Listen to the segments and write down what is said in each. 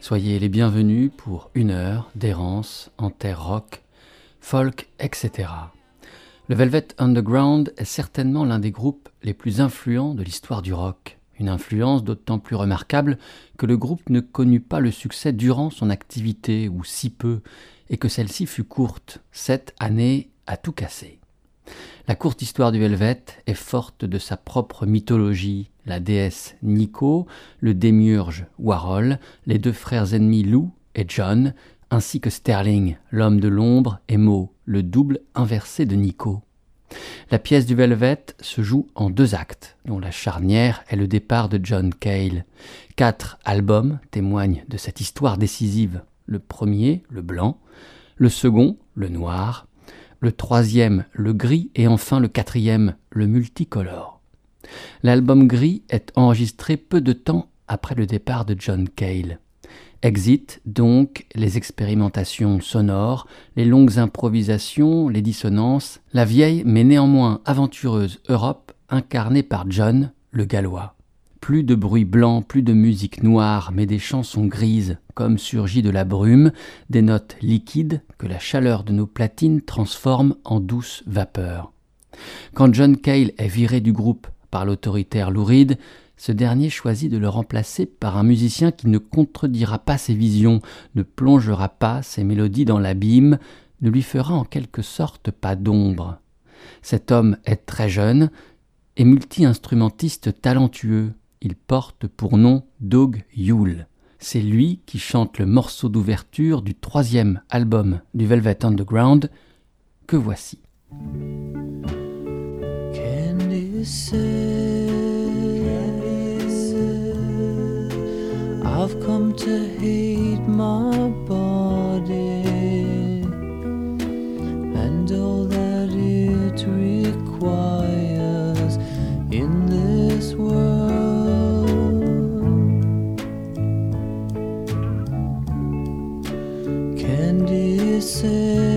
Soyez les bienvenus pour une heure d'errance en terre rock, folk, etc. Le Velvet Underground est certainement l'un des groupes les plus influents de l'histoire du rock. Une influence d'autant plus remarquable que le groupe ne connut pas le succès durant son activité, ou si peu, et que celle-ci fut courte, sept années à tout casser. La courte histoire du Velvet est forte de sa propre mythologie, la déesse Nico, le démiurge Warhol, les deux frères ennemis Lou et John, ainsi que Sterling, l'homme de l'ombre, et Mo, le double inversé de Nico. La pièce du Velvet se joue en deux actes, dont la charnière est le départ de John Cale. Quatre albums témoignent de cette histoire décisive. Le premier, le blanc, le second, le noir, le troisième, le gris, et enfin le quatrième, le multicolore. L'album gris est enregistré peu de temps après le départ de John Cale. Exit donc les expérimentations sonores, les longues improvisations, les dissonances, la vieille mais néanmoins aventureuse Europe incarnée par John le Gallois. Plus de bruit blanc, plus de musique noire, mais des chansons grises, comme surgies de la brume, des notes liquides que la chaleur de nos platines transforme en douce vapeur. Quand John Cale est viré du groupe par l'autoritaire Lou Reed, ce dernier choisit de le remplacer par un musicien qui ne contredira pas ses visions, ne plongera pas ses mélodies dans l'abîme, ne lui fera en quelque sorte pas d'ombre. Cet homme est très jeune et multi-instrumentiste talentueux, il porte pour nom Doug Yule. C'est lui qui chante le morceau d'ouverture du troisième album du Velvet Underground que voici. I've come to hate my body say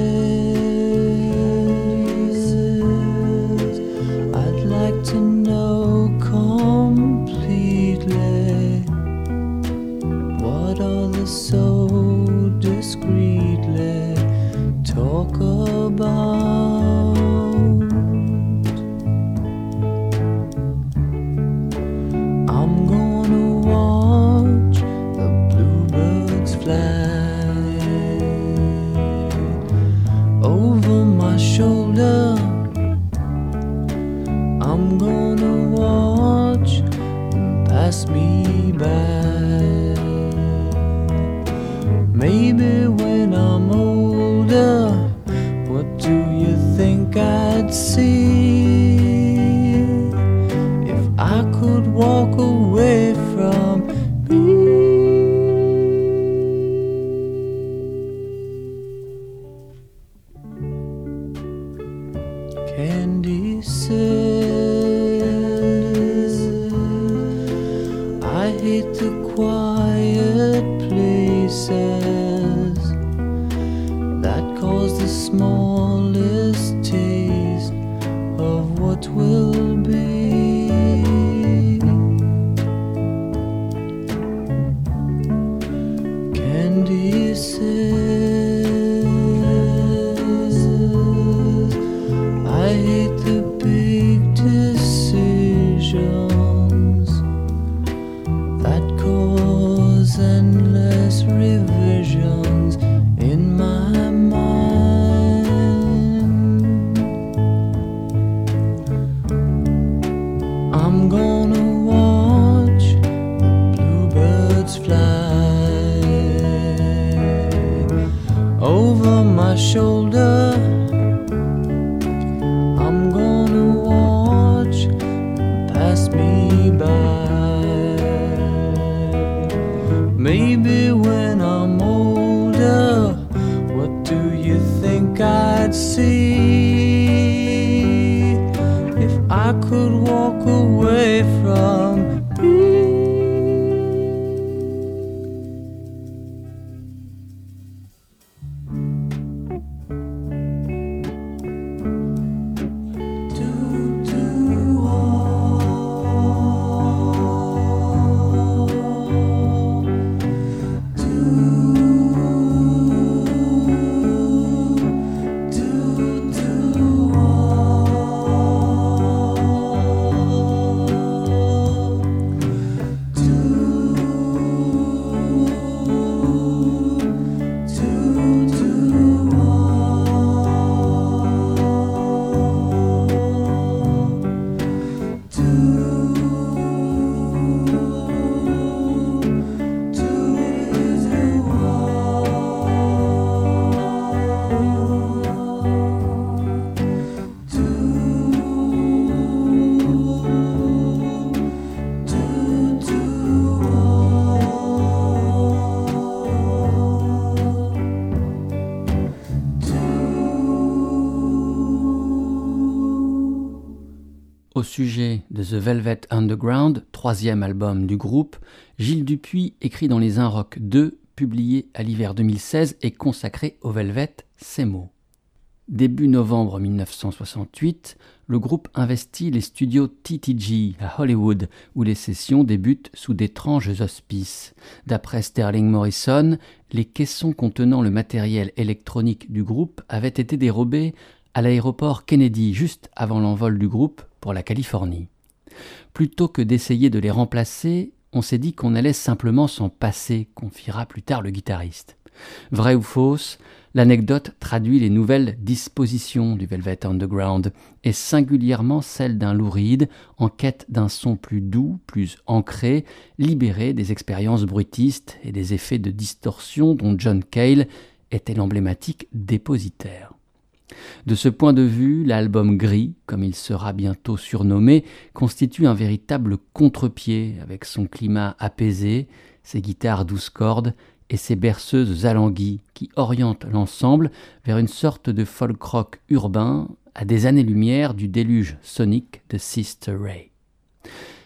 sujet de The Velvet Underground, troisième album du groupe, Gilles Dupuis écrit dans Les Un Rock 2, publié à l'hiver 2016 et consacré au Velvet, ces mots. Début novembre 1968, le groupe investit les studios TTG à Hollywood, où les sessions débutent sous d'étranges auspices. D'après Sterling Morrison, les caissons contenant le matériel électronique du groupe avaient été dérobés à l'aéroport Kennedy juste avant l'envol du groupe pour la Californie. Plutôt que d'essayer de les remplacer, on s'est dit qu'on allait simplement s'en passer, confiera plus tard le guitariste. Vrai ou fausse, L'anecdote traduit les nouvelles dispositions du Velvet Underground, et singulièrement celle d'un louride en quête d'un son plus doux, plus ancré, libéré des expériences bruitistes et des effets de distorsion dont John Cale était l'emblématique dépositaire. De ce point de vue, l'album Gris, comme il sera bientôt surnommé, constitue un véritable contre-pied avec son climat apaisé, ses guitares douze cordes et ses berceuses alanguies qui orientent l'ensemble vers une sorte de folk rock urbain à des années-lumière du déluge sonique de Sister Ray.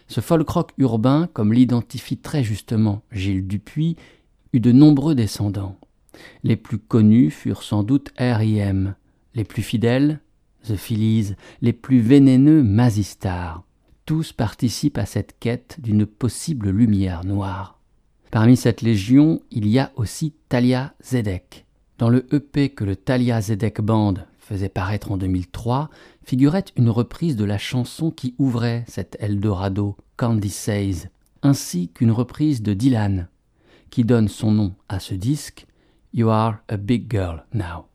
Ce folk rock urbain, comme l'identifie très justement Gilles Dupuis, eut de nombreux descendants. Les plus connus furent sans doute R.I.M., les plus fidèles, The Phillies, les plus vénéneux, Mazistar. Tous participent à cette quête d'une possible lumière noire. Parmi cette légion, il y a aussi Talia Zedek. Dans le EP que le Talia Zedek Band faisait paraître en 2003, figurait une reprise de la chanson qui ouvrait cet Eldorado, Candy Says, ainsi qu'une reprise de Dylan, qui donne son nom à ce disque, You Are a Big Girl Now.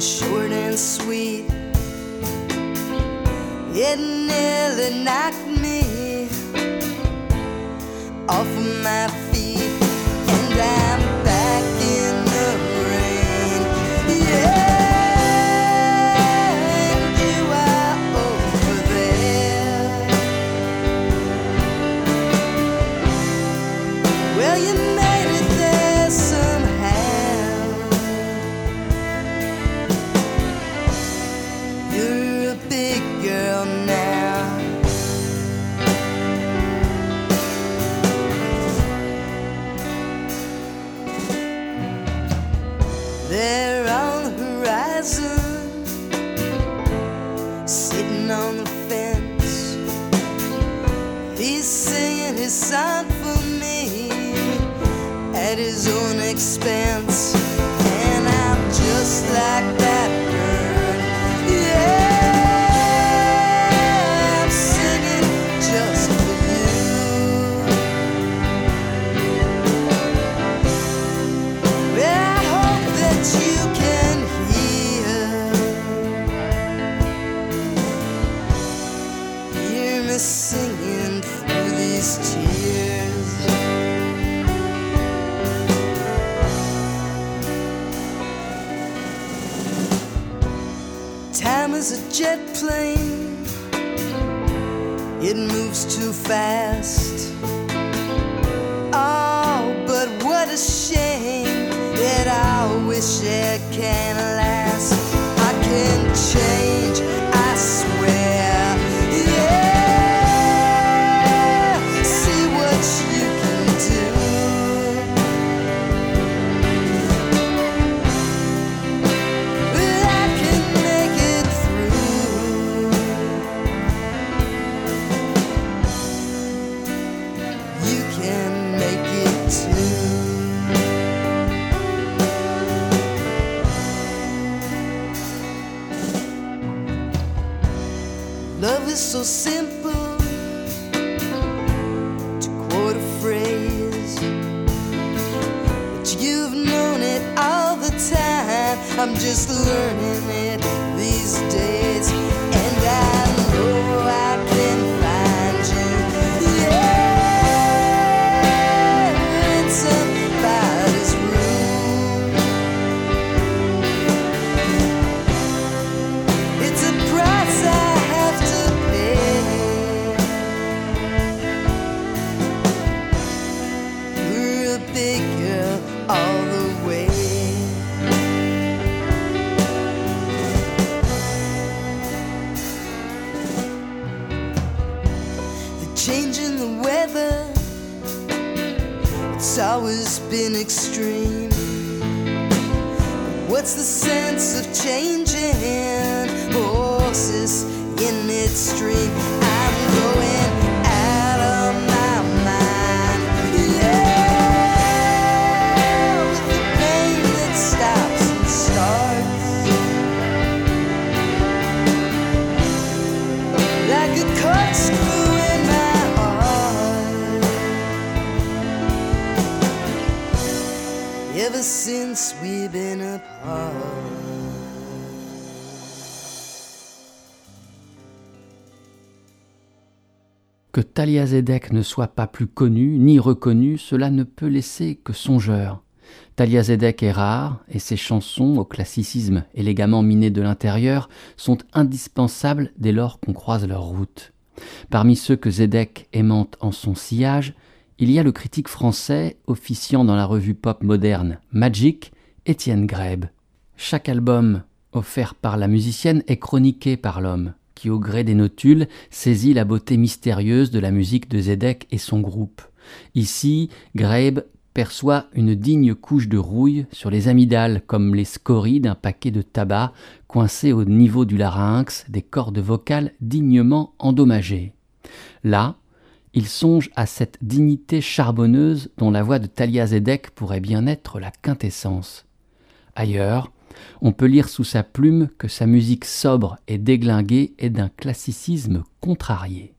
short and sweet. It nearly knocked me off of my feet, and I. stand too fast. Oh, but what a shame that I wish I can. Ever since we've been apart. Que Talia Zedek ne soit pas plus connue ni reconnue, cela ne peut laisser que songeur. Talia Zedek est rare et ses chansons, au classicisme élégamment miné de l'intérieur, sont indispensables dès lors qu'on croise leur route. Parmi ceux que Zedek aimante en son sillage, il y a le critique français officiant dans la revue pop moderne Magic, Étienne Grebe. Chaque album offert par la musicienne est chroniqué par l'homme, qui au gré des notules saisit la beauté mystérieuse de la musique de Zedek et son groupe. Ici, Grebe perçoit une digne couche de rouille sur les amygdales comme les scories d'un paquet de tabac coincé au niveau du larynx des cordes vocales dignement endommagées. Là, il songe à cette dignité charbonneuse dont la voix de Talia Zedek pourrait bien être la quintessence. Ailleurs, on peut lire sous sa plume que sa musique sobre et déglinguée est d'un classicisme contrarié.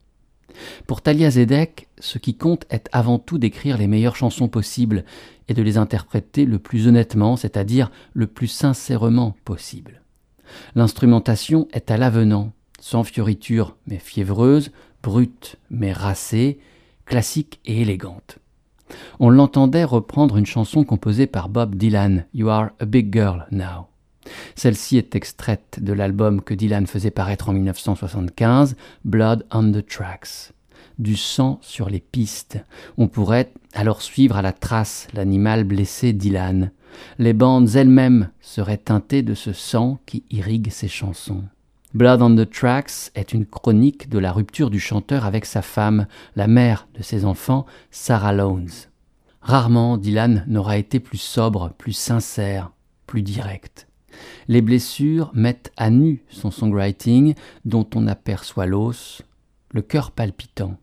Pour Talia Zedek, ce qui compte est avant tout d'écrire les meilleures chansons possibles et de les interpréter le plus honnêtement, c'est-à-dire le plus sincèrement possible. L'instrumentation est à l'avenant, sans fioriture mais fiévreuse, brute mais racée, classique et élégante. On l'entendait reprendre une chanson composée par Bob Dylan, You Are a Big Girl Now. Celle-ci est extraite de l'album que Dylan faisait paraître en 1975, Blood on the Tracks. Du sang sur les pistes. On pourrait alors suivre à la trace l'animal blessé Dylan. Les bandes elles-mêmes seraient teintées de ce sang qui irrigue ses chansons. Blood on the Tracks est une chronique de la rupture du chanteur avec sa femme, la mère de ses enfants, Sarah Lowndes. Rarement Dylan n'aura été plus sobre, plus sincère, plus direct. Les blessures mettent à nu son songwriting dont on aperçoit l'os, le cœur palpitant.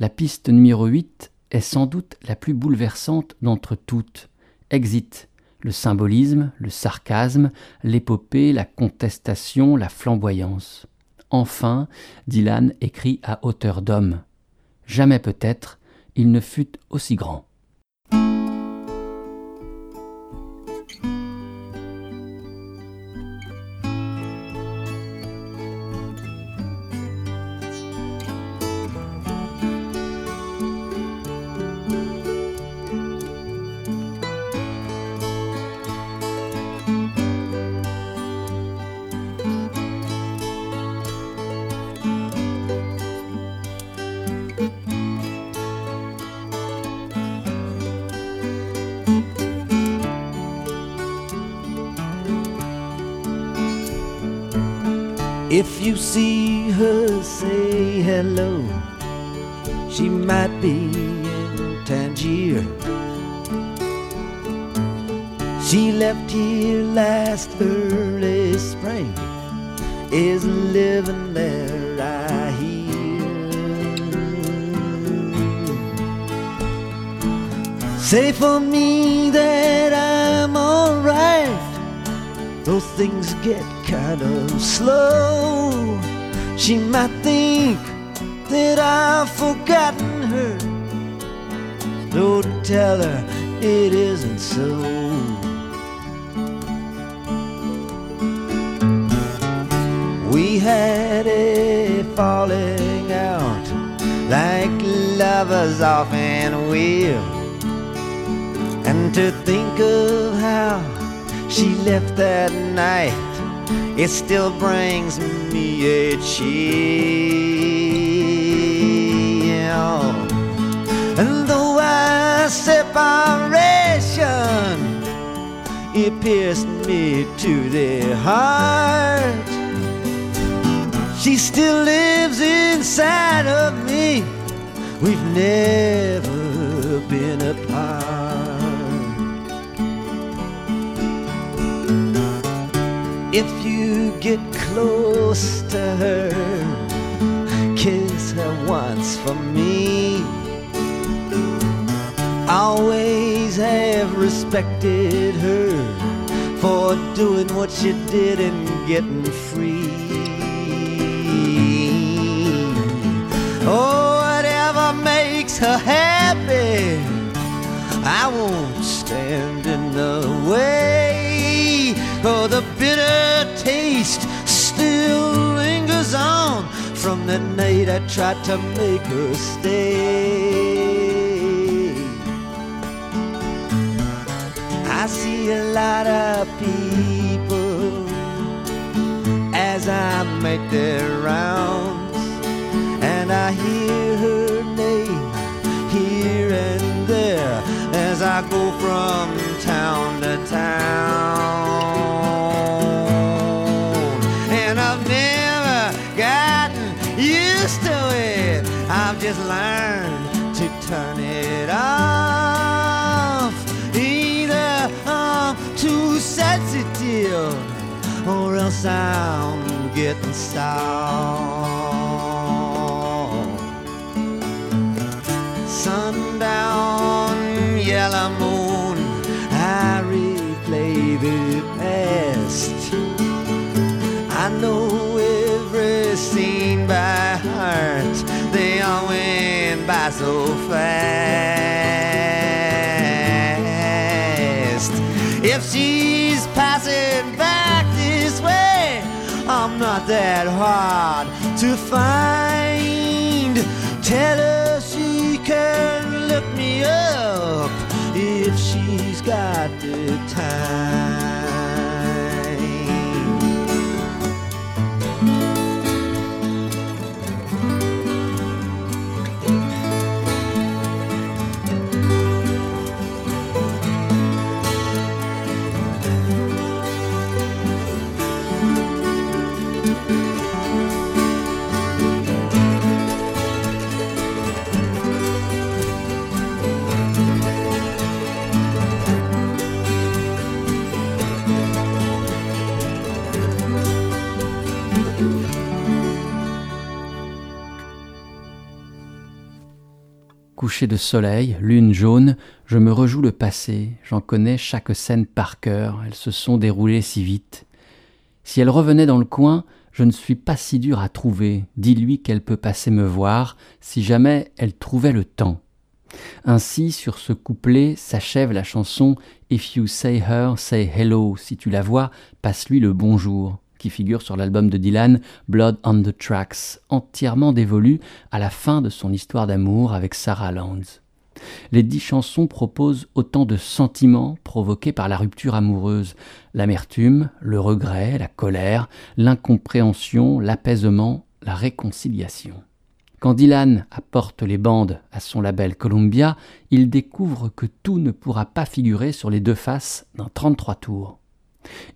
La piste numéro 8 est sans doute la plus bouleversante d'entre toutes. Exit, le symbolisme, le sarcasme, l'épopée, la contestation, la flamboyance. Enfin, Dylan écrit à hauteur d'homme. Jamais peut-être il ne fut aussi grand. Say for me that I'm alright. Though things get kind of slow. She might think that I've forgotten her. So tell her it isn't so. We had a falling out like lovers often will. To think of how she left that night, it still brings me a chill. And though our separation, it pierced me to the heart. She still lives inside of me. We've never been apart. You get close to her, kiss her once for me. Always have respected her for doing what she did and getting free. Oh, whatever makes her happy, I won't stand in the way. Oh, the bitter taste still lingers on from the night I tried to make her stay. I see a lot of people as I make their rounds, and I hear her name here and there as I go from town to town. Turn it off. Either I'm too sensitive or else I'm getting soft. So fast. If she's passing back this way, I'm not that hard to find. Tell her she can look me up if she's got the time. Coucher de soleil, lune jaune, je me rejoue le passé, j'en connais chaque scène par cœur, elles se sont déroulées si vite. Si elle revenait dans le coin, je ne suis pas si dur à trouver, dis-lui qu'elle peut passer me voir, si jamais elle trouvait le temps. Ainsi, sur ce couplet s'achève la chanson If you say her, say hello, si tu la vois, passe-lui le bonjour qui figure sur l'album de Dylan Blood on the Tracks, entièrement dévolu à la fin de son histoire d'amour avec Sarah Lands. Les dix chansons proposent autant de sentiments provoqués par la rupture amoureuse, l'amertume, le regret, la colère, l'incompréhension, l'apaisement, la réconciliation. Quand Dylan apporte les bandes à son label Columbia, il découvre que tout ne pourra pas figurer sur les deux faces d'un 33 tours.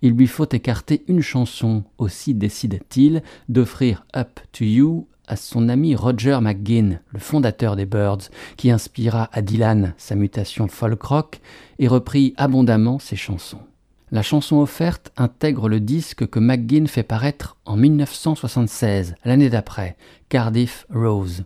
Il lui faut écarter une chanson, aussi décide-t-il d'offrir Up to You à son ami Roger McGinn, le fondateur des Birds, qui inspira à Dylan sa mutation folk rock et reprit abondamment ses chansons. La chanson offerte intègre le disque que McGinn fait paraître en 1976, l'année d'après, Cardiff Rose.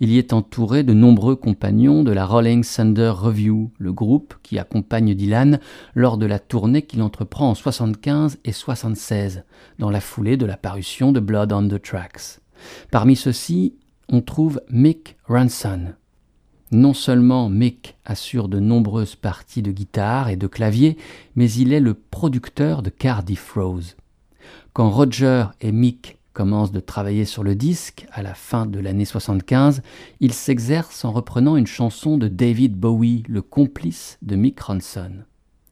Il y est entouré de nombreux compagnons de la Rolling Thunder Review, le groupe qui accompagne Dylan lors de la tournée qu'il entreprend en 75 et 76, dans la foulée de la parution de Blood on the Tracks. Parmi ceux-ci, on trouve Mick Ranson. Non seulement Mick assure de nombreuses parties de guitare et de clavier, mais il est le producteur de Cardiff Rose. Quand Roger et Mick commencent de travailler sur le disque à la fin de l'année 75, ils s'exercent en reprenant une chanson de David Bowie, le complice de Mick Ronson.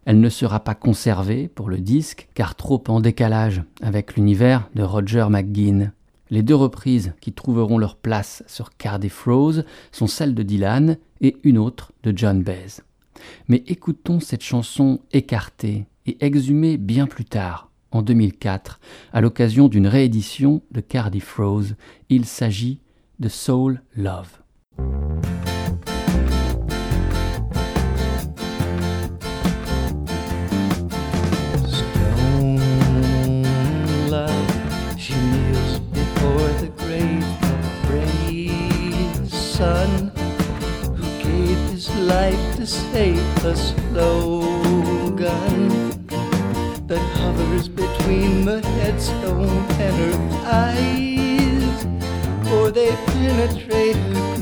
Elle ne sera pas conservée pour le disque car trop en décalage avec l'univers de Roger McGuinn. Les deux reprises qui trouveront leur place sur Cardiff Rose sont celles de Dylan et une autre de John Baez. Mais écoutons cette chanson écartée et exhumée bien plus tard, en 2004, à l'occasion d'une réédition de Cardiff Rose. Il s'agit de Soul Love. life to save slogan that hovers between the headstone and her eyes, for they penetrate her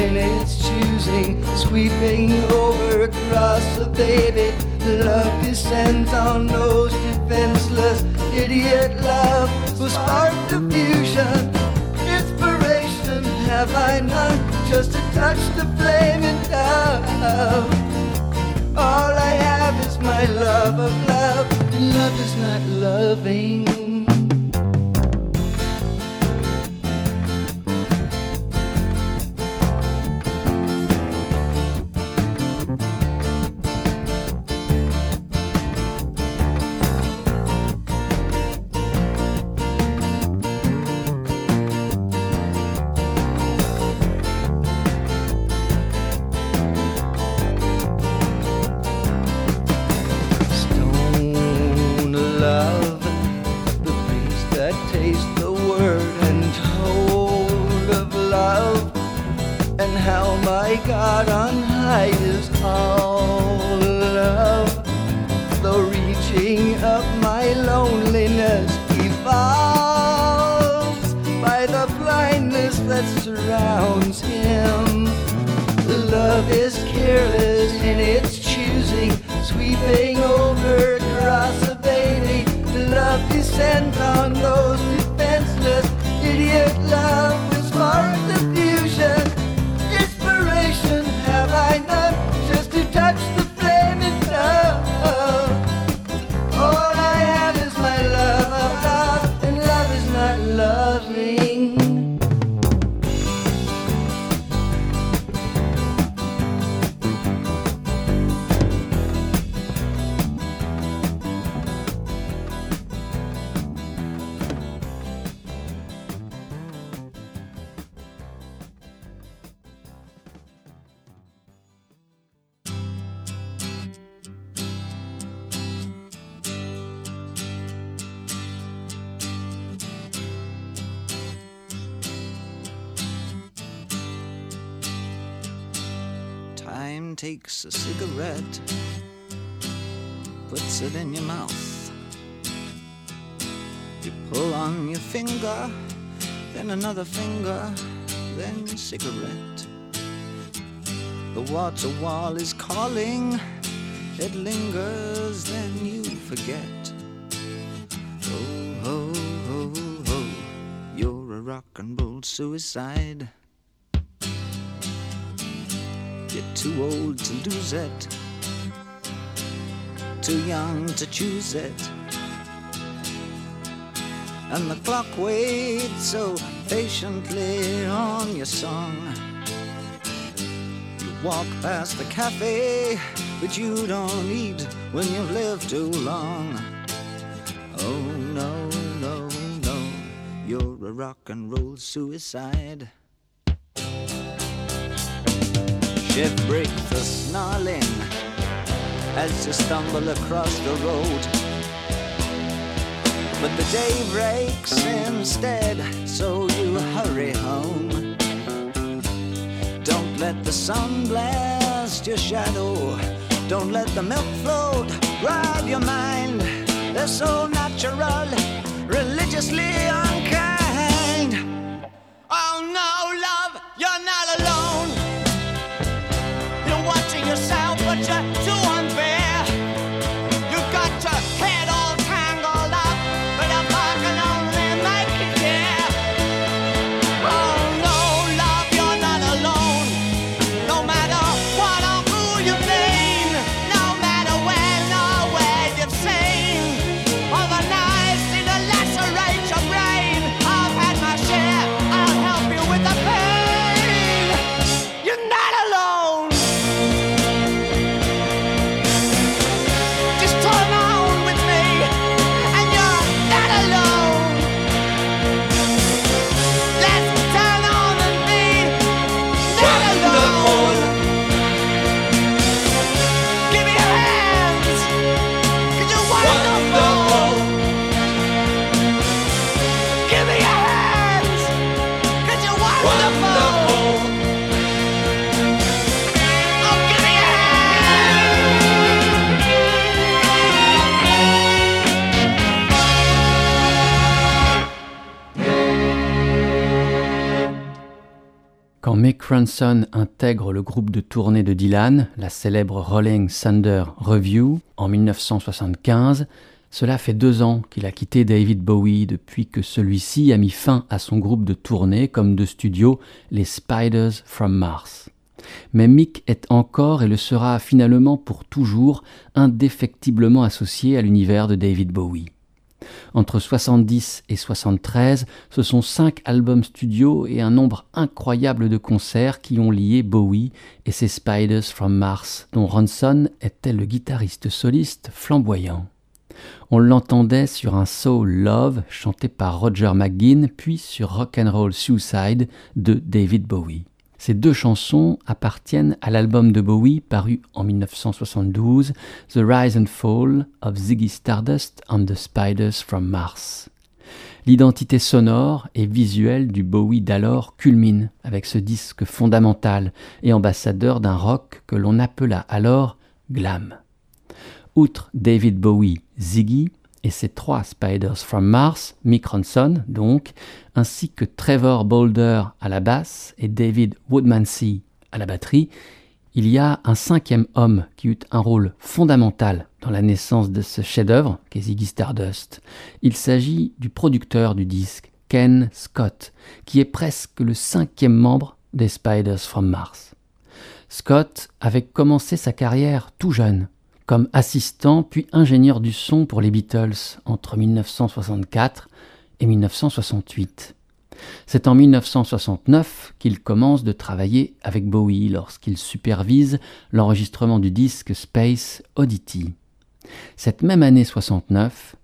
in its choosing, sweeping over across the baby. Love descends on those defenseless, idiot love will spark the fusion. Inspiration have I none, just to touch the flame in love. All I have is my love of love, and love is not loving. Wall is calling, it lingers, then you forget. Oh, ho, ho, ho, you're a rock and roll suicide. You're too old to lose it, too young to choose it. And the clock waits so patiently on your song. Walk past the cafe, but you don't eat when you've lived too long. Oh no, no, no, you're a rock and roll suicide. Chef breaks a snarling as you stumble across the road. But the day breaks instead, so you hurry home. Let the sun blast your shadow. Don't let the milk float rob your mind. They're so natural, religiously unkind. Oh no, love, you're not alone. You're watching yourself, but you're Ronson intègre le groupe de tournée de Dylan, la célèbre Rolling Thunder Review, en 1975, cela fait deux ans qu'il a quitté David Bowie depuis que celui-ci a mis fin à son groupe de tournée comme de studio, les Spiders from Mars. Mais Mick est encore et le sera finalement pour toujours indéfectiblement associé à l'univers de David Bowie. Entre 70 et 73, ce sont cinq albums studio et un nombre incroyable de concerts qui ont lié Bowie et ses Spiders from Mars, dont Ronson était le guitariste soliste flamboyant. On l'entendait sur un Soul Love chanté par Roger McGuinn, puis sur Rock'n'Roll Suicide de David Bowie. Ces deux chansons appartiennent à l'album de Bowie paru en 1972, The Rise and Fall of Ziggy Stardust and the Spiders from Mars. L'identité sonore et visuelle du Bowie d'alors culmine avec ce disque fondamental et ambassadeur d'un rock que l'on appela alors glam. Outre David Bowie, Ziggy et ses trois Spiders from Mars, Mick Ronson donc, ainsi que Trevor Boulder à la basse et David Woodmansey à la batterie, il y a un cinquième homme qui eut un rôle fondamental dans la naissance de ce chef-d'œuvre qu'est Ziggy Stardust. Il s'agit du producteur du disque, Ken Scott, qui est presque le cinquième membre des Spiders from Mars. Scott avait commencé sa carrière tout jeune, comme assistant puis ingénieur du son pour les Beatles entre 1964 et 1968. C'est en 1969 qu'il commence de travailler avec Bowie lorsqu'il supervise l'enregistrement du disque Space Oddity. Cette même année 69,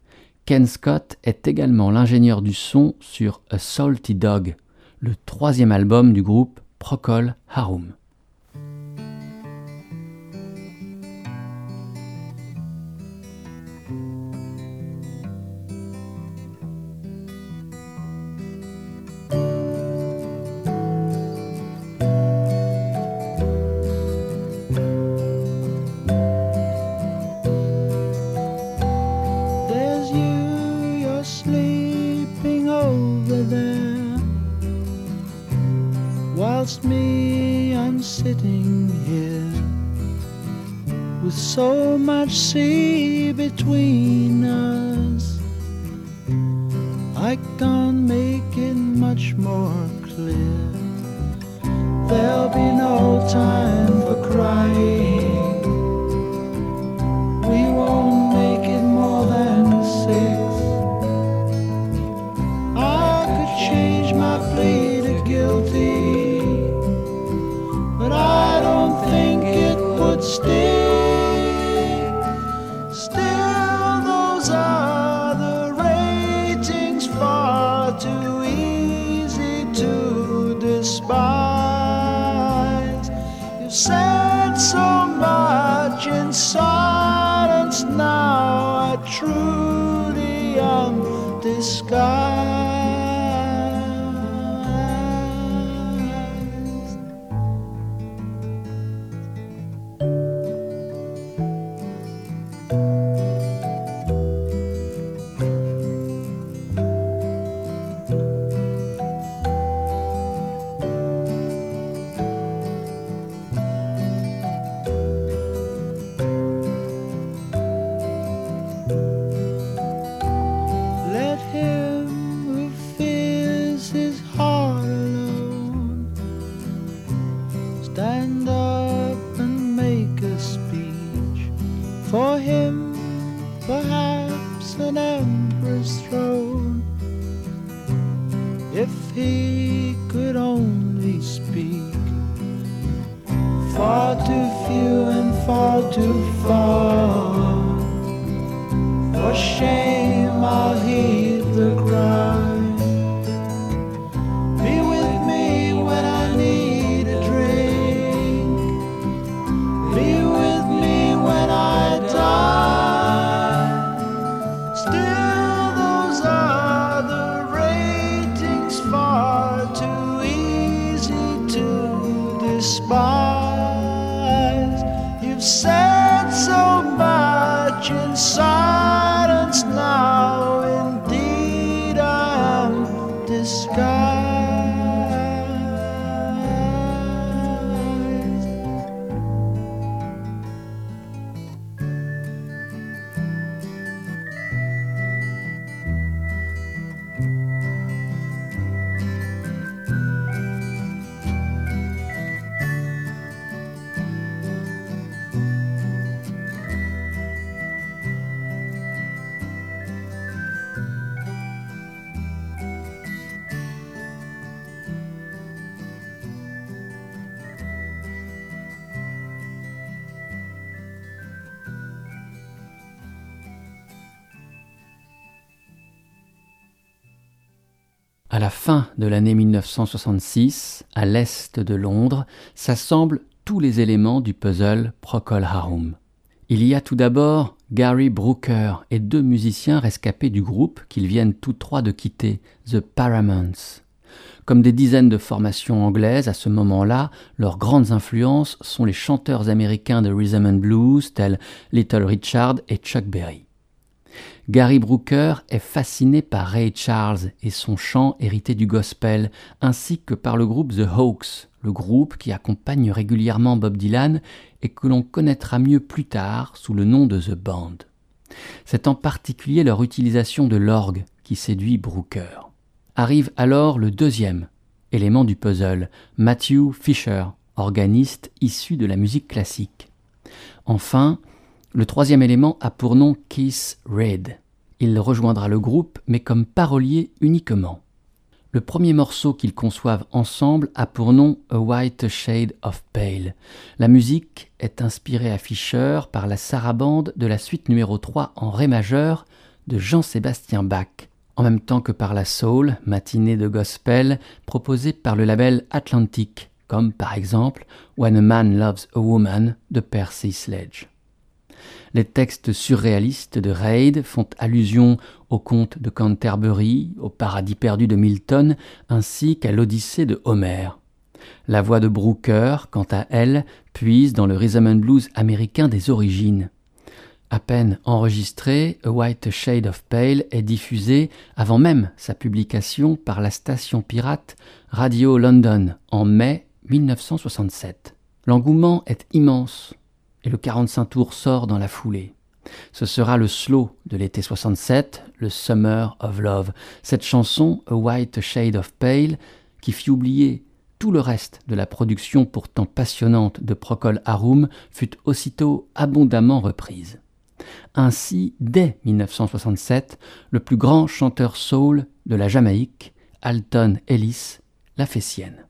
Ken Scott est également l'ingénieur du son sur A Salty Dog, le troisième album du groupe Procol Harum. watch in silence now. I truly am disguised. Fin de l'année 1966, à l'est de Londres, s'assemblent tous les éléments du puzzle Procol Harum. Il y a tout d'abord Gary Brooker et deux musiciens rescapés du groupe qu'ils viennent tous trois de quitter, The Paramounts. Comme des dizaines de formations anglaises à ce moment-là, leurs grandes influences sont les chanteurs américains de rhythm and blues tels Little Richard et Chuck Berry. Gary Brooker est fasciné par Ray Charles et son chant hérité du gospel, ainsi que par le groupe The Hawks, le groupe qui accompagne régulièrement Bob Dylan et que l'on connaîtra mieux plus tard sous le nom de The Band. C'est en particulier leur utilisation de l'orgue qui séduit Brooker. Arrive alors le deuxième élément du puzzle, Matthew Fisher, organiste issu de la musique classique. Enfin, le troisième élément a pour nom Keith Reid. Il rejoindra le groupe, mais comme parolier uniquement. Le premier morceau qu'ils conçoivent ensemble a pour nom A White Shade of Pale. La musique est inspirée à Fischer par la sarabande de la suite numéro 3 en ré majeur de Jean-Sébastien Bach, en même temps que par la soul, matinée de gospel, proposée par le label Atlantic, comme par exemple When a Man Loves a Woman de Percy Sledge. Les textes surréalistes de Reid font allusion au conte de Canterbury, au paradis perdu de Milton, ainsi qu'à l'Odyssée de Homère. La voix de Brooker, quant à elle, puise dans le rhythm and blues américain des origines. À peine enregistré, A White Shade of Pale est diffusé avant même sa publication par la station pirate Radio London en mai 1967. L'engouement est immense et le 45 tours sort dans la foulée. Ce sera le slow de l'été 67, le Summer of Love, cette chanson A White Shade of Pale qui fit oublier tout le reste de la production pourtant passionnante de Procol Harum fut aussitôt abondamment reprise. Ainsi, dès 1967, le plus grand chanteur soul de la Jamaïque, Alton Ellis, la fait sienne.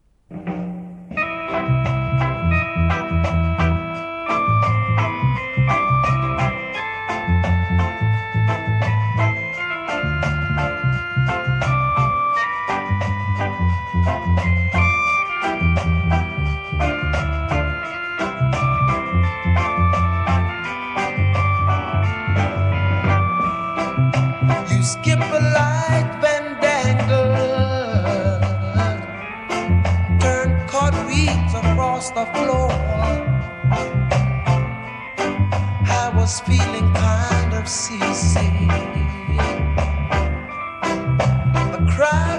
The floor. I was feeling kind of seasick. The crowd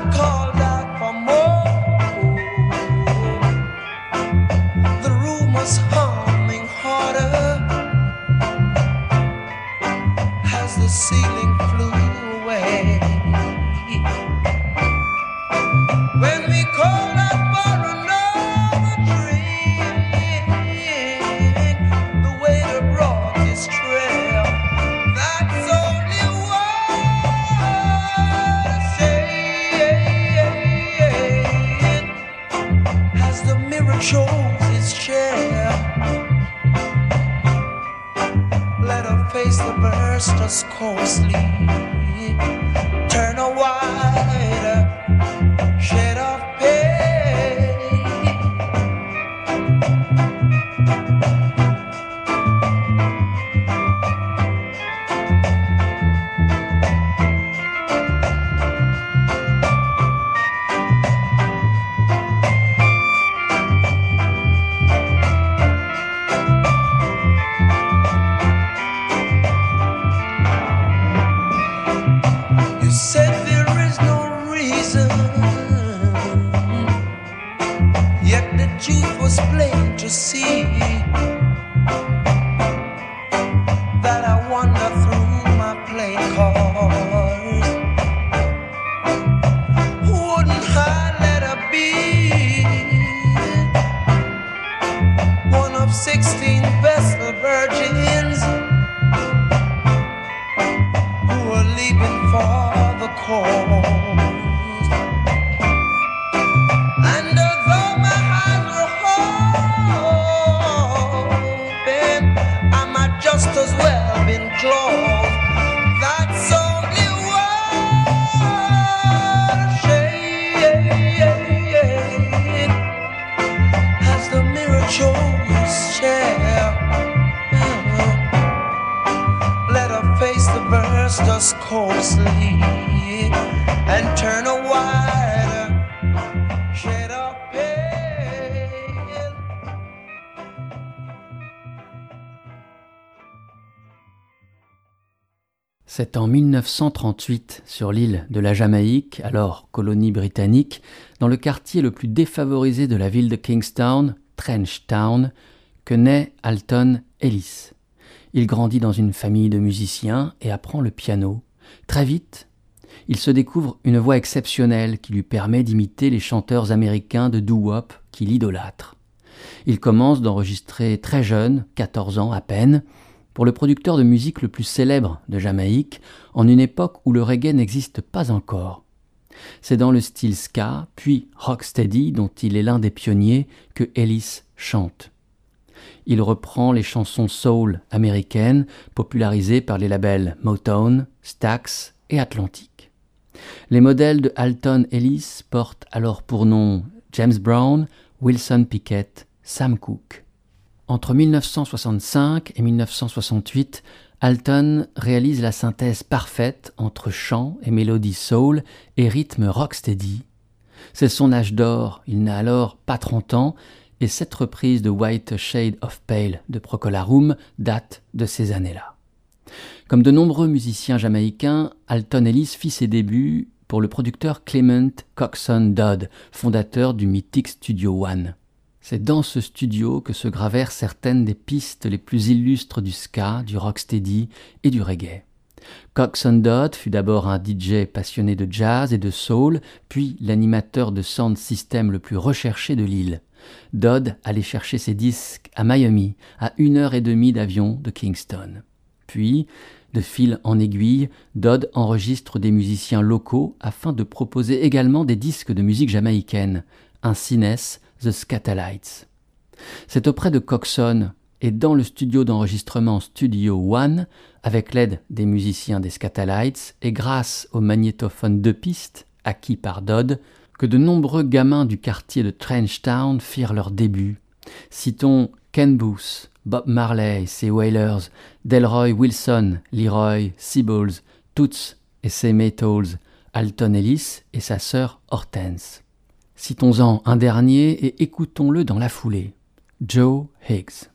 En 1938, sur l'île de la Jamaïque, alors colonie britannique, dans le quartier le plus défavorisé de la ville de Kingstown, Trench Town, que naît Alton Ellis. Il grandit dans une famille de musiciens et apprend le piano. Très vite, il se découvre une voix exceptionnelle qui lui permet d'imiter les chanteurs américains de doo-wop qu'il idolâtre. Il commence d'enregistrer très jeune, 14 ans à peine, pour le producteur de musique le plus célèbre de Jamaïque, en une époque où le reggae n'existe pas encore. C'est dans le style ska, puis rocksteady, dont il est l'un des pionniers, que Ellis chante. Il reprend les chansons soul américaines, popularisées par les labels Motown, Stax et Atlantic. Les modèles de Alton Ellis portent alors pour nom James Brown, Wilson Pickett, Sam Cooke. Entre 1965 et 1968, Alton réalise la synthèse parfaite entre chant et mélodie soul et rythme rocksteady. C'est son âge d'or, il n'a alors pas 30 ans, et cette reprise de White Shade of Pale de Procolarum date de ces années-là. Comme de nombreux musiciens jamaïcains, Alton Ellis fit ses débuts pour le producteur Clement Coxon Dodd, fondateur du mythique Studio One. C'est dans ce studio que se gravèrent certaines des pistes les plus illustres du ska, du rocksteady et du reggae. Coxon Dodd fut d'abord un DJ passionné de jazz et de soul, puis l'animateur de sound system le plus recherché de l'île. Dodd allait chercher ses disques à Miami, à une heure et demie d'avion de Kingston. Puis, de fil en aiguille, Dodd enregistre des musiciens locaux afin de proposer également des disques de musique jamaïcaine. Ainsi naissent The Scatalites. C'est auprès de Coxon et dans le studio d'enregistrement Studio One, avec l'aide des musiciens des Scatalites et grâce au magnétophone de piste acquis par Dodd, que de nombreux gamins du quartier de Trenchtown firent leur début. Citons Ken Booth, Bob Marley, ses Wailers, Delroy Wilson, Leroy, Seaballs, Toots et ses Maytals, Alton Ellis et sa sœur Hortense. Citons-en un dernier et écoutons-le dans la foulée. Joe Higgs.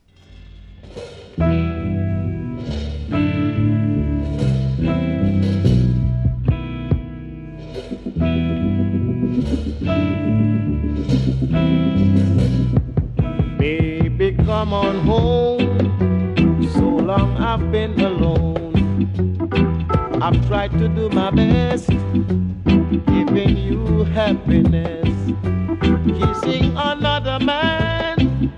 I've tried to do my best, giving you happiness. Kissing another man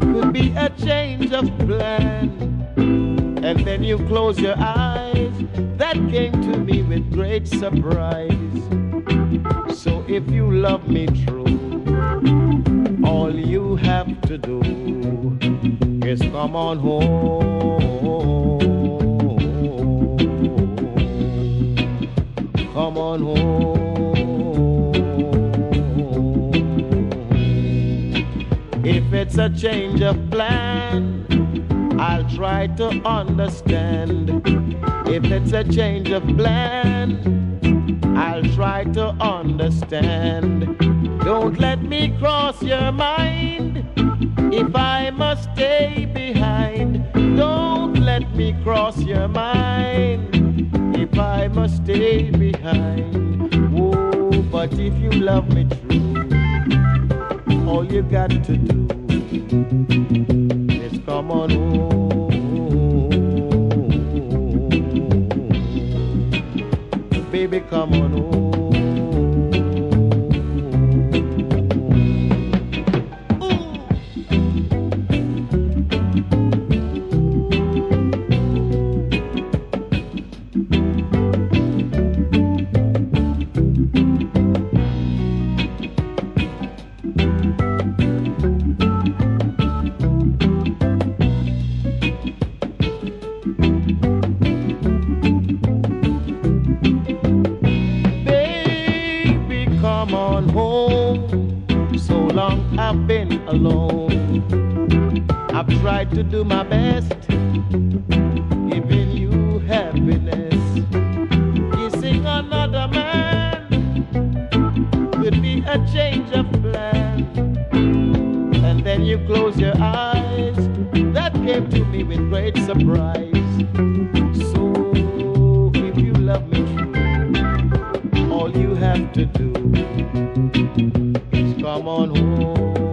could be a change of plan. And then you close your eyes. That came to me with great surprise. So if you love me true, all you have to do is come on home. On home. If it's a change of plan, I'll try to understand. If it's a change of plan, I'll try to understand. Don't let me cross your mind if I must stay behind. Don't let me cross your mind I must stay behind. Oh, but if you love me true, all you got to do is come on home. Baby, come on home. With great surprise. So if you love me true, all you have to do is come on home.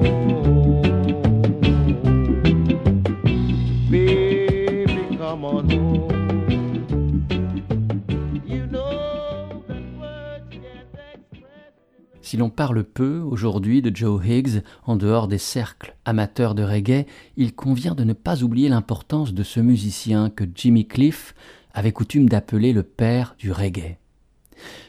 Si l'on parle peu aujourd'hui de Joe Higgs en dehors des cercles amateurs de reggae, il convient de ne pas oublier l'importance de ce musicien que Jimmy Cliff avait coutume d'appeler le père du reggae.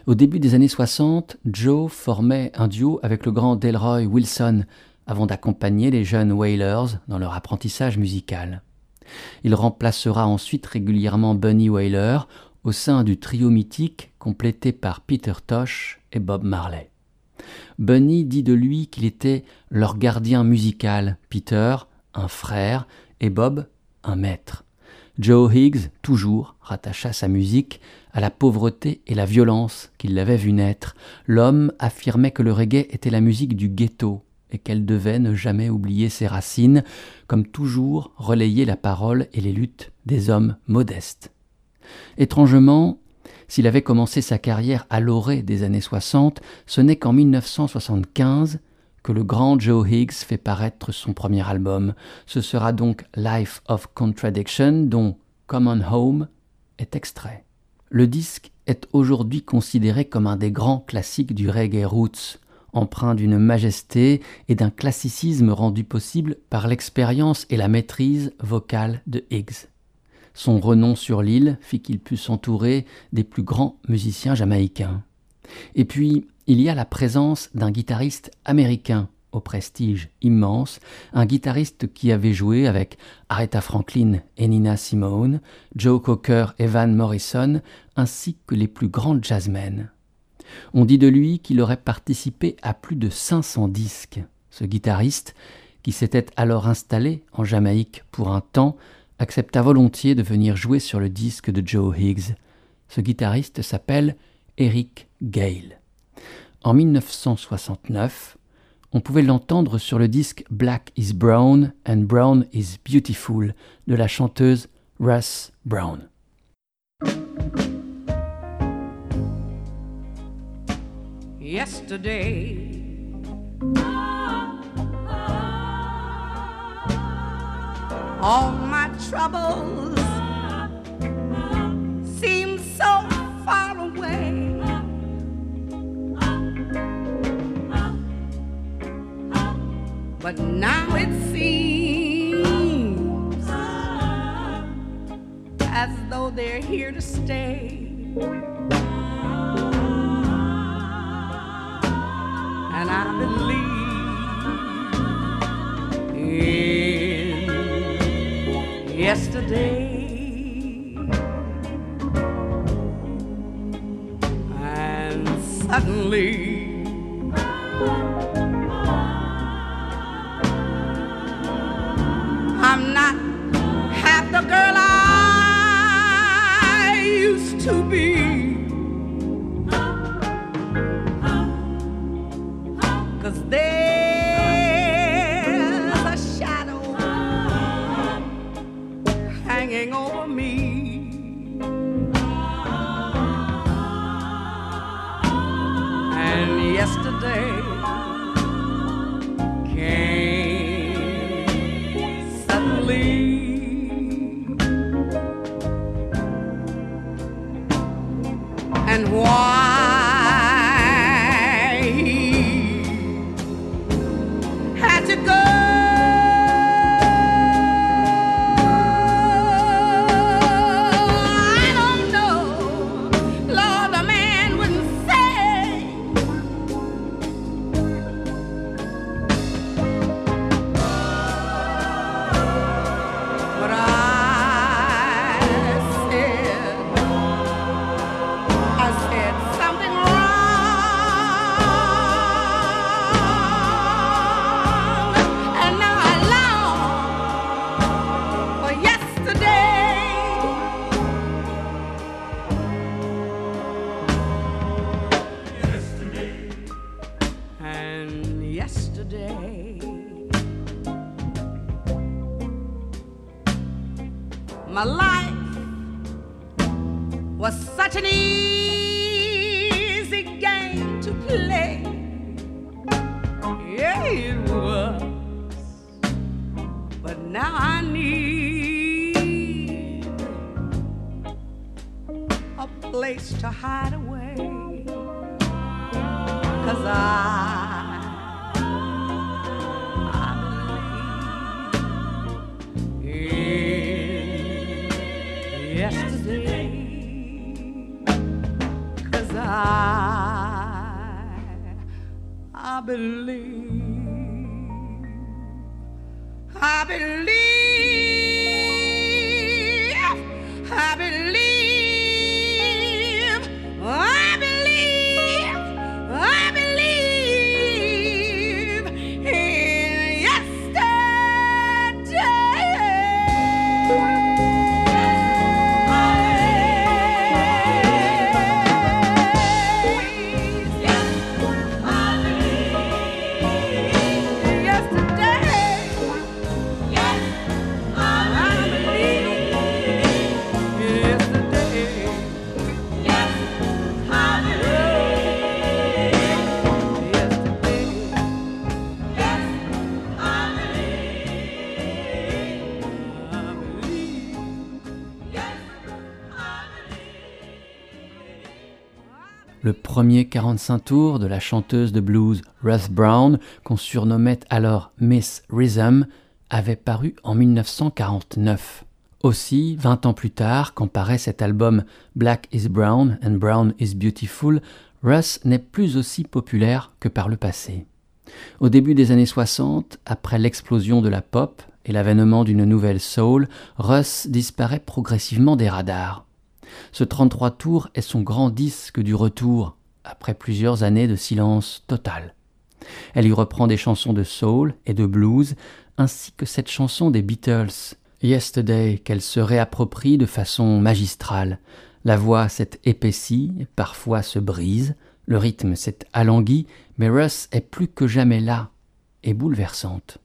Au début des années 60, Joe formait un duo avec le grand Delroy Wilson avant d'accompagner les jeunes Wailers dans leur apprentissage musical. Il remplacera ensuite régulièrement Bunny Wailer au sein du trio mythique complété par Peter Tosh et Bob Marley. Bunny dit de lui qu'il était leur gardien musical, Peter, un frère, et Bob, un maître. Joe Higgs, toujours, rattacha sa musique à la pauvreté et la violence qu'il l'avait vu naître. L'homme affirmait que le reggae était la musique du ghetto et qu'elle devait ne jamais oublier ses racines, comme toujours relayer la parole et les luttes des hommes modestes. Étrangement, s'il avait commencé sa carrière à l'orée des années 60, ce n'est qu'en 1975 que le grand Joe Higgs fait paraître son premier album. Ce sera donc Life of Contradiction, dont Common Home est extrait. Le disque est aujourd'hui considéré comme un des grands classiques du reggae roots, empreint d'une majesté et d'un classicisme rendu possible par l'expérience et la maîtrise vocale de Higgs. Son renom sur l'île fit qu'il put s'entourer des plus grands musiciens jamaïcains. Et puis, il y a la présence d'un guitariste américain au prestige immense, un guitariste qui avait joué avec Aretha Franklin et Nina Simone, Joe Cocker et Van Morrison, ainsi que les plus grands jazzmen. On dit de lui qu'il aurait participé à plus de 500 disques. Ce guitariste, qui s'était alors installé en Jamaïque pour un temps, accepta volontiers de venir jouer sur le disque de Joe Higgs. Ce guitariste s'appelle Eric Gale. En 1969, on pouvait l'entendre sur le disque Black is Brown and Brown is Beautiful de la chanteuse Russ Brown. Yesterday, all my troubles seem so far away. But now it seems as though they're here to stay. And I believe in yesterday. And suddenly, I'm not half the girl I used to be. Cause there's I, believe, I believe, premier 45 tours de la chanteuse de blues Ruth Brown, qu'on surnommait alors Miss Rhythm, avait paru en 1949. Aussi, 20 ans plus tard, quand paraît cet album Black is Brown and Brown is Beautiful, Russ n'est plus aussi populaire que par le passé. Au début des années 60, après l'explosion de la pop et l'avènement d'une nouvelle soul, Russ disparaît progressivement des radars. Ce 33 tours est son grand disque du retour, après plusieurs années de silence total. Elle y reprend des chansons de soul et de blues, ainsi que cette chanson des Beatles, Yesterday, qu'elle se réapproprie de façon magistrale, La voix s'est épaissie, parfois se brise, le rythme s'est alangui, mais Russ est plus que jamais là et bouleversante.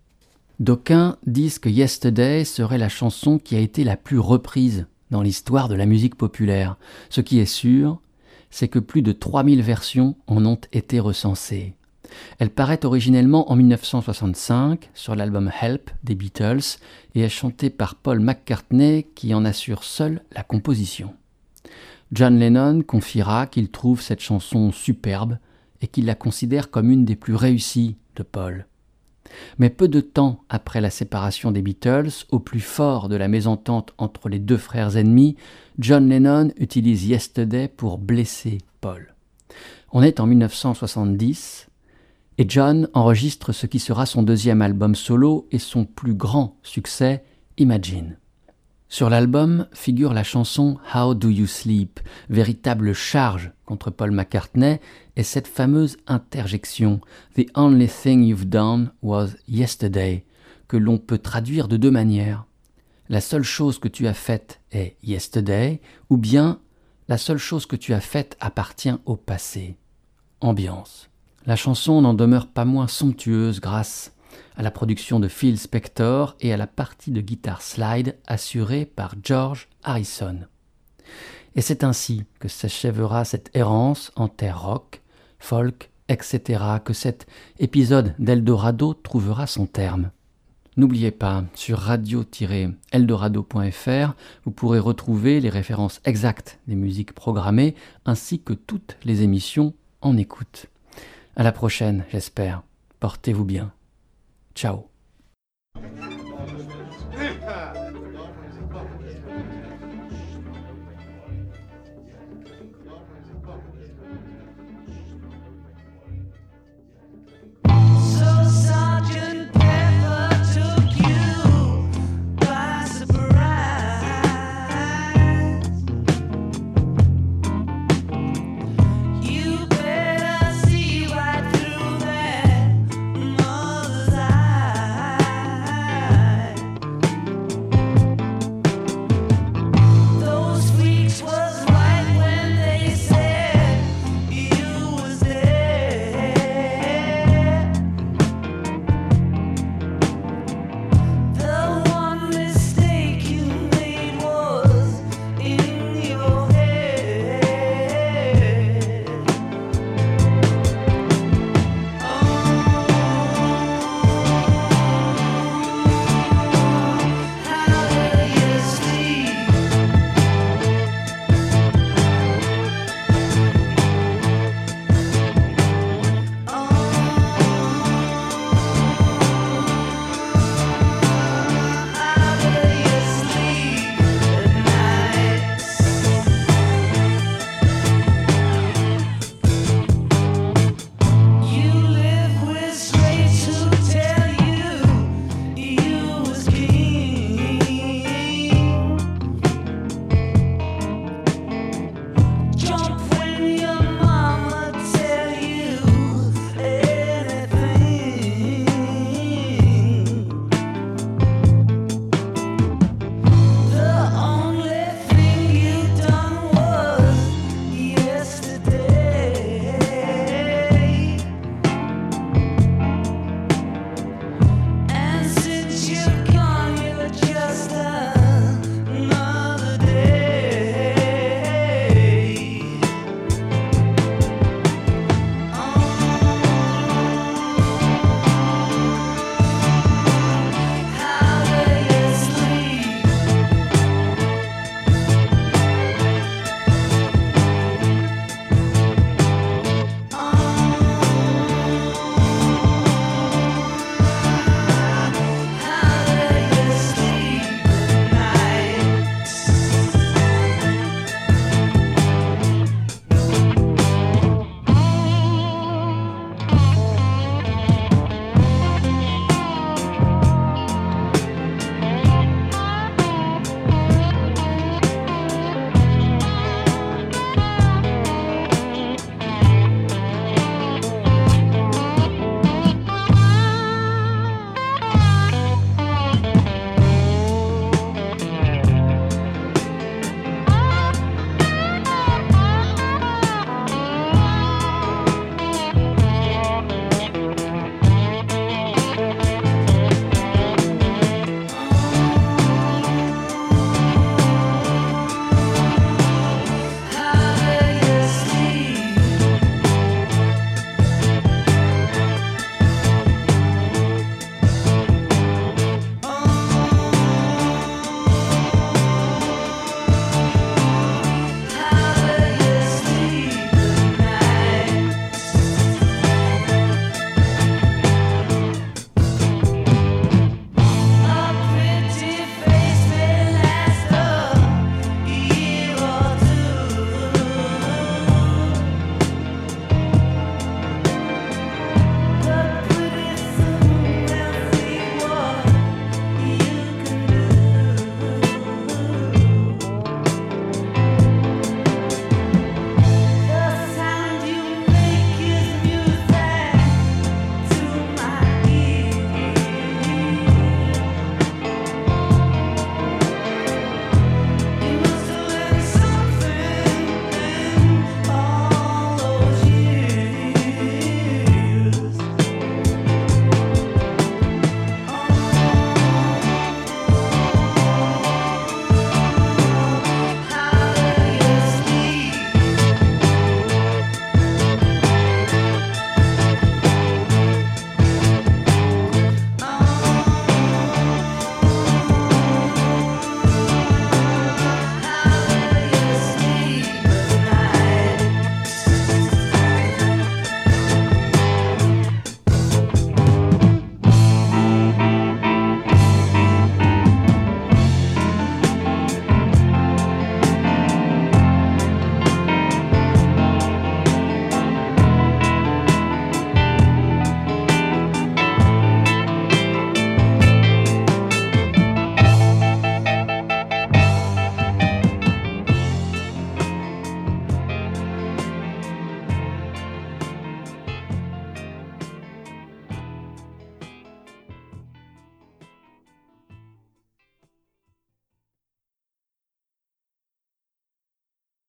D'aucuns disent que Yesterday serait la chanson qui a été la plus reprise dans l'histoire de la musique populaire. Ce qui est sûr, c'est que plus de 3000 versions en ont été recensées. Elle paraît originellement en 1965 sur l'album Help des Beatles et est chantée par Paul McCartney qui en assure seul la composition. John Lennon confiera qu'il trouve cette chanson superbe et qu'il la considère comme une des plus réussies de Paul. Mais peu de temps après la séparation des Beatles, au plus fort de la mésentente entre les deux frères ennemis, John Lennon utilise Yesterday pour blesser Paul. On est en 1970 et John enregistre ce qui sera son deuxième album solo et son plus grand succès, Imagine. Sur l'album figure la chanson How Do You Sleep, véritable charge contre Paul McCartney, et cette fameuse interjection The only thing you've done was yesterday, que l'on peut traduire de deux manières. La seule chose que tu as faite est yesterday, ou bien la seule chose que tu as faite appartient au passé. Ambiance. La chanson n'en demeure pas moins somptueuse grâce à la production de Phil Spector et à la partie de guitare slide assurée par George Harrison. Et c'est ainsi que s'achèvera cette errance en terre rock, folk, etc., que cet épisode d'Eldorado trouvera son terme. N'oubliez pas, sur radio-eldorado.fr, vous pourrez retrouver les références exactes des musiques programmées ainsi que toutes les émissions en écoute. À la prochaine, j'espère. Portez-vous bien. Ciao.